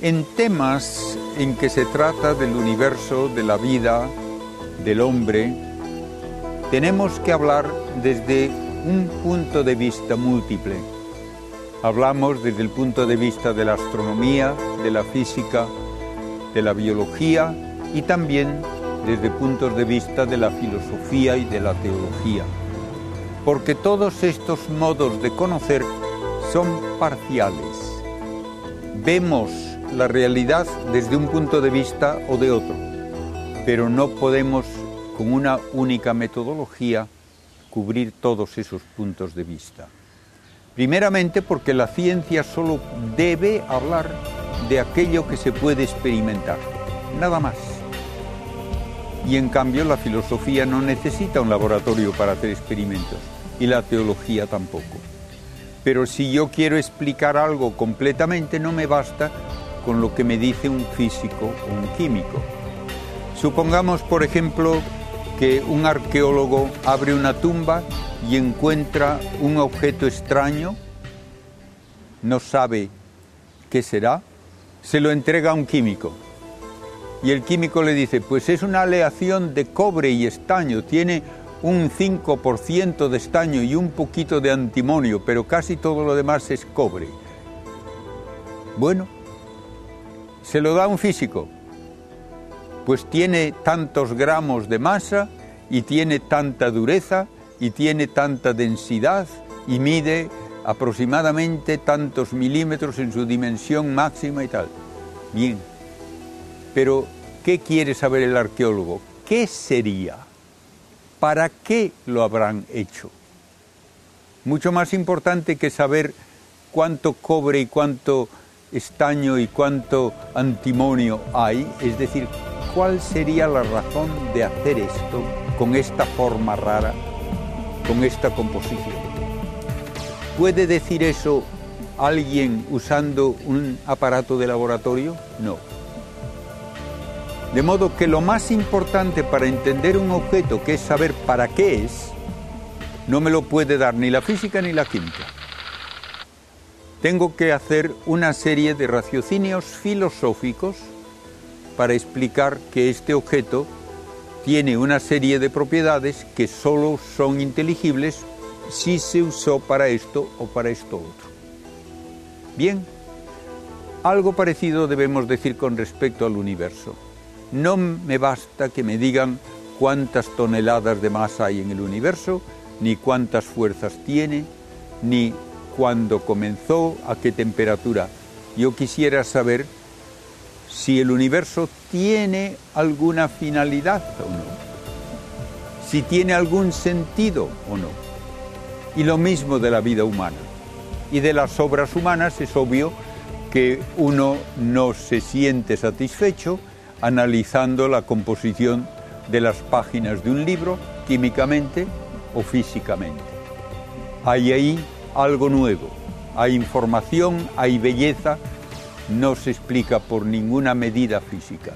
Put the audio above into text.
En temas en que se trata del universo, de la vida, del hombre, tenemos que hablar desde un punto de vista múltiple. Hablamos desde el punto de vista de la astronomía, de la física, de la biología y también desde puntos de vista de la filosofía y de la teología. Porque todos estos modos de conocer son parciales. Vemos la realidad desde un punto de vista o de otro, pero no podemos con una única metodología cubrir todos esos puntos de vista. Primeramente porque la ciencia solo debe hablar de aquello que se puede experimentar, nada más. Y en cambio la filosofía no necesita un laboratorio para hacer experimentos y la teología tampoco. Pero si yo quiero explicar algo completamente no me basta con lo que me dice un físico o un químico. Supongamos, por ejemplo, que un arqueólogo abre una tumba y encuentra un objeto extraño, no sabe qué será, se lo entrega a un químico. Y el químico le dice, pues es una aleación de cobre y estaño, tiene un 5% de estaño y un poquito de antimonio, pero casi todo lo demás es cobre. Bueno, se lo da un físico, pues tiene tantos gramos de masa y tiene tanta dureza y tiene tanta densidad y mide aproximadamente tantos milímetros en su dimensión máxima y tal. Bien, pero ¿qué quiere saber el arqueólogo? ¿Qué sería? ¿Para qué lo habrán hecho? Mucho más importante que saber cuánto cobre y cuánto estaño y cuánto antimonio hay, es decir, cuál sería la razón de hacer esto con esta forma rara, con esta composición. ¿Puede decir eso alguien usando un aparato de laboratorio? No. De modo que lo más importante para entender un objeto, que es saber para qué es, no me lo puede dar ni la física ni la química. Tengo que hacer una serie de raciocinios filosóficos para explicar que este objeto tiene una serie de propiedades que solo son inteligibles si se usó para esto o para esto otro. Bien, algo parecido debemos decir con respecto al universo. No me basta que me digan cuántas toneladas de masa hay en el universo, ni cuántas fuerzas tiene, ni cuándo comenzó, a qué temperatura. Yo quisiera saber si el universo tiene alguna finalidad o no, si tiene algún sentido o no y lo mismo de la vida humana. Y de las obras humanas es obvio que uno no se siente satisfecho analizando la composición de las páginas de un libro químicamente o físicamente. Hay ahí algo nuevo, hay información, hay belleza, no se explica por ninguna medida física.